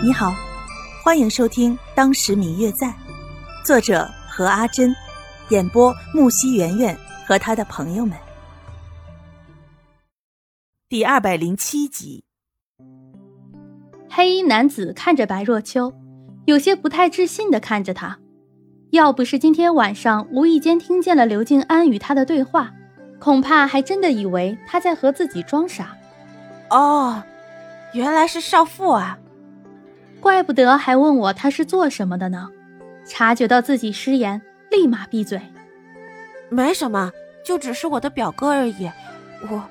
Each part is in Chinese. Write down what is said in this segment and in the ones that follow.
你好，欢迎收听《当时明月在》，作者何阿珍，演播木西圆圆和他的朋友们。第二百零七集。黑衣男子看着白若秋，有些不太自信的看着他。要不是今天晚上无意间听见了刘静安与他的对话，恐怕还真的以为他在和自己装傻。哦，原来是少妇啊！怪不得还问我他是做什么的呢。察觉到自己失言，立马闭嘴。没什么，就只是我的表哥而已。我，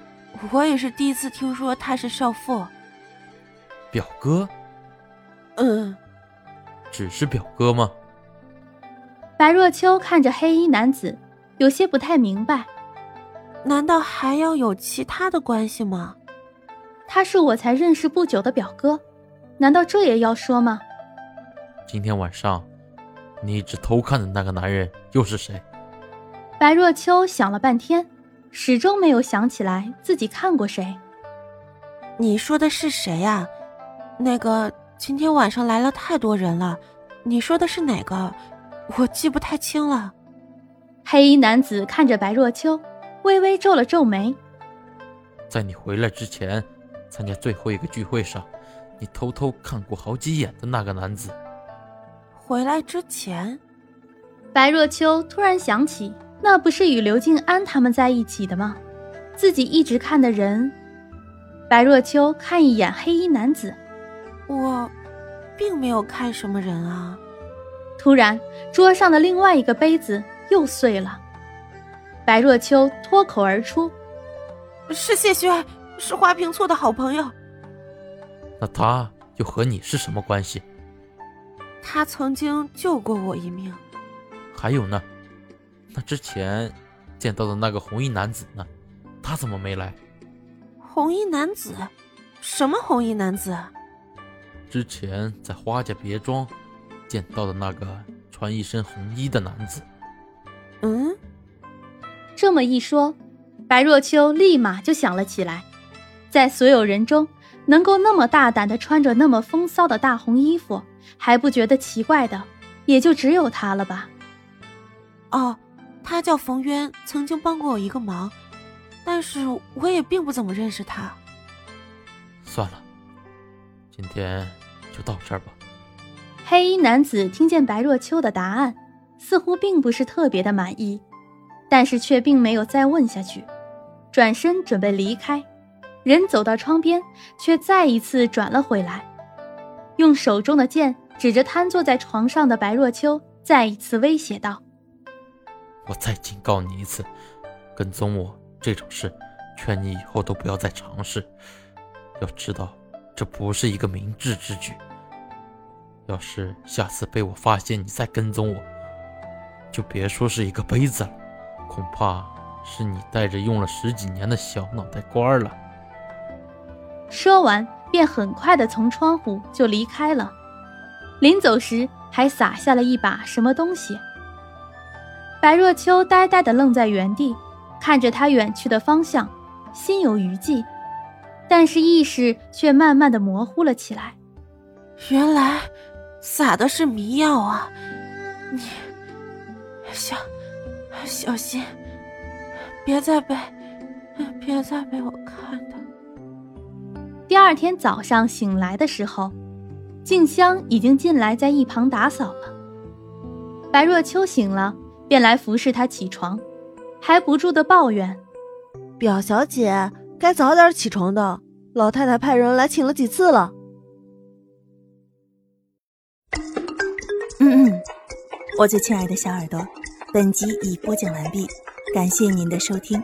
我也是第一次听说他是少妇。表哥？嗯，只是表哥吗？白若秋看着黑衣男子，有些不太明白。难道还要有其他的关系吗？他是我才认识不久的表哥。难道这也要说吗？今天晚上，你一直偷看的那个男人又是谁？白若秋想了半天，始终没有想起来自己看过谁。你说的是谁呀？那个今天晚上来了太多人了，你说的是哪个？我记不太清了。黑衣男子看着白若秋，微微皱了皱眉。在你回来之前，参加最后一个聚会上。你偷偷看过好几眼的那个男子，回来之前，白若秋突然想起，那不是与刘静安他们在一起的吗？自己一直看的人。白若秋看一眼黑衣男子，我，并没有看什么人啊。突然，桌上的另外一个杯子又碎了。白若秋脱口而出：“是谢轩，是花瓶醋的好朋友。”那他又和你是什么关系？他曾经救过我一命。还有呢？那之前见到的那个红衣男子呢？他怎么没来？红衣男子？什么红衣男子？之前在花家别庄见到的那个穿一身红衣的男子。嗯？这么一说，白若秋立马就想了起来，在所有人中。能够那么大胆的穿着那么风骚的大红衣服，还不觉得奇怪的，也就只有他了吧。哦，他叫冯渊，曾经帮过我一个忙，但是我也并不怎么认识他。算了，今天就到这儿吧。黑衣男子听见白若秋的答案，似乎并不是特别的满意，但是却并没有再问下去，转身准备离开。人走到窗边，却再一次转了回来，用手中的剑指着瘫坐在床上的白若秋，再一次威胁道：“我再警告你一次，跟踪我这种事，劝你以后都不要再尝试。要知道，这不是一个明智之举。要是下次被我发现你再跟踪我，就别说是一个杯子了，恐怕是你带着用了十几年的小脑袋瓜了。”说完，便很快的从窗户就离开了。临走时，还撒下了一把什么东西。白若秋呆呆的愣在原地，看着他远去的方向，心有余悸，但是意识却慢慢的模糊了起来。原来，撒的是迷药啊！你，小，小心，别再被，别再被我看。第二天早上醒来的时候，静香已经进来，在一旁打扫了。白若秋醒了，便来服侍她起床，还不住的抱怨：“表小姐，该早点起床的，老太太派人来请了几次了。”嗯嗯，我最亲爱的小耳朵，本集已播讲完毕，感谢您的收听。